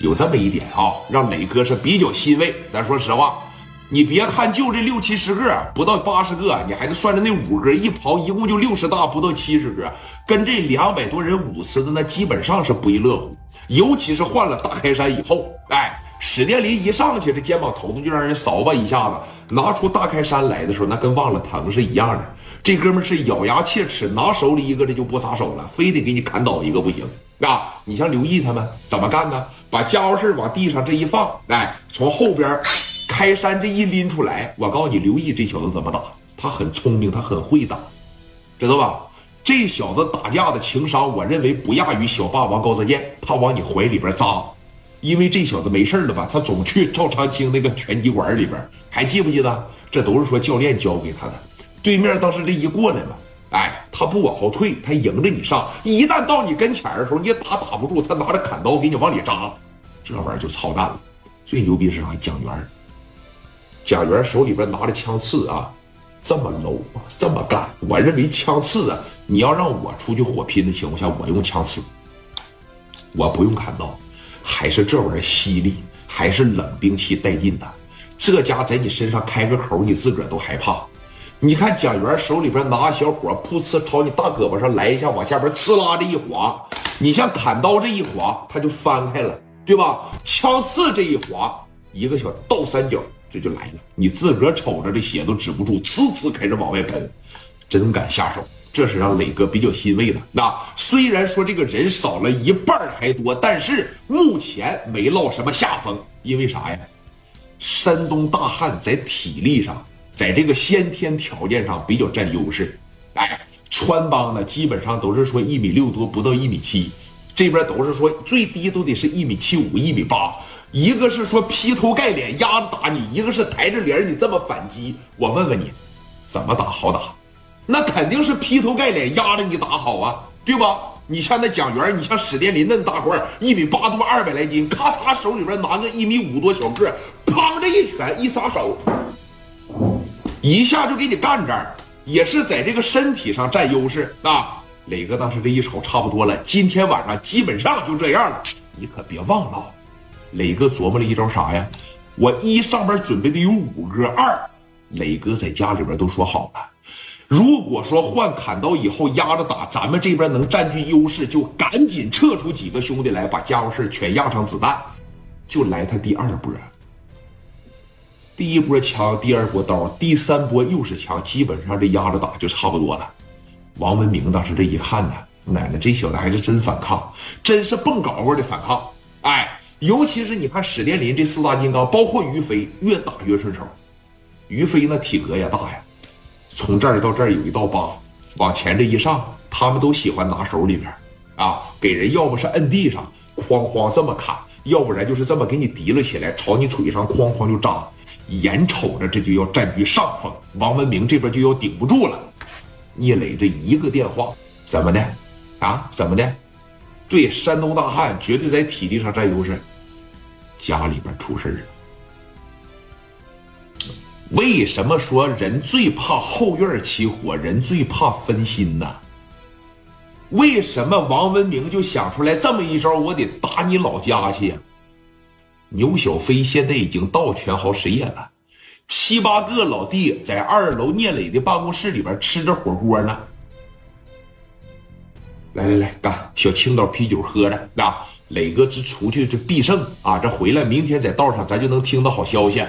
有这么一点啊，让磊哥是比较欣慰。咱说实话，你别看就这六七十个，不到八十个，你还得算着那五个一刨，一共就六十大，不到七十个，跟这两百多人舞狮的那基本上是不亦乐乎。尤其是换了大开山以后，哎，史殿林一上去，这肩膀头子就让人扫把一下子。拿出大开山来的时候，那跟忘了疼是一样的。这哥们是咬牙切齿，拿手里一个这就不撒手了，非得给你砍倒一个不行啊！你像刘毅他们怎么干呢？把家伙事往地上这一放，哎，从后边开山这一拎出来，我告诉你，刘毅这小子怎么打？他很聪明，他很会打，知道吧？这小子打架的情商，我认为不亚于小霸王高泽健。他往你怀里边扎，因为这小子没事了吧？他总去赵长青那个拳击馆里边，还记不记得？这都是说教练教给他的。对面当时这一过来了，哎，他不往后退，他迎着你上。一旦到你跟前的时候，你打打不住，他拿着砍刀给你往里扎，这玩意儿就操蛋了。最牛逼是啥？蒋元，蒋元手里边拿着枪刺啊，这么 low，这么干。我认为枪刺啊，你要让我出去火拼的情况下，我用枪刺，我不用砍刀，还是这玩意儿犀利，还是冷兵器带劲的。这家在你身上开个口，你自个儿都害怕。你看蒋元手里边拿小火，噗呲朝你大胳膊上来一下，往下边呲啦这一划，你像砍刀这一划，它就翻开了，对吧？枪刺这一划，一个小倒三角，这就来了。你自个儿瞅着这血都止不住，呲呲开始往外喷，真敢下手，这是让磊哥比较欣慰的。那虽然说这个人少了一半还多，但是目前没落什么下风，因为啥呀？山东大汉在体力上。在这个先天条件上比较占优势，哎，川帮呢基本上都是说一米六多不到一米七，这边都是说最低都得是一米七五一米八，一个是说劈头盖脸压着打你，一个是抬着脸你这么反击，我问问你，怎么打好打？那肯定是劈头盖脸压着你打好啊，对吧？你像那蒋元，你像史殿林那大块，一米八多二百来斤，咔嚓手里边拿个一米五多小个，砰的一拳一撒手。一下就给你干这儿，也是在这个身体上占优势啊！磊哥当时这一瞅，差不多了，今天晚上基本上就这样了。你可别忘了，磊哥琢磨了一招啥呀？我一上边准备的有五个，二磊哥在家里边都说好了，如果说换砍刀以后压着打，咱们这边能占据优势，就赶紧撤出几个兄弟来，把家伙事全压上子弹，就来他第二波。第一波枪，第二波刀，第三波又是枪，基本上这压着打就差不多了。王文明当时这一看呢，奶奶这小子还是真反抗，真是蹦高高的反抗。哎，尤其是你看史殿林这四大金刚，包括于飞，越打越顺手。于飞那体格也大呀，从这儿到这儿有一道疤，往前这一上，他们都喜欢拿手里边啊，给人要不是摁地上，哐哐这么砍，要不然就是这么给你提了起来，朝你腿上哐哐就扎。眼瞅着这就要占据上风，王文明这边就要顶不住了。聂磊这一个电话，怎么的？啊，怎么的？对，山东大汉绝对在体力上占优势，家里边出事了。为什么说人最怕后院起火，人最怕分心呢？为什么王文明就想出来这么一招？我得打你老家去呀！牛小飞现在已经到全豪实业了，七八个老弟在二楼聂磊的办公室里边吃着火锅呢。来来来，干小青岛啤酒喝着啊！磊哥这出去这必胜啊！这回来明天在道上咱就能听到好消息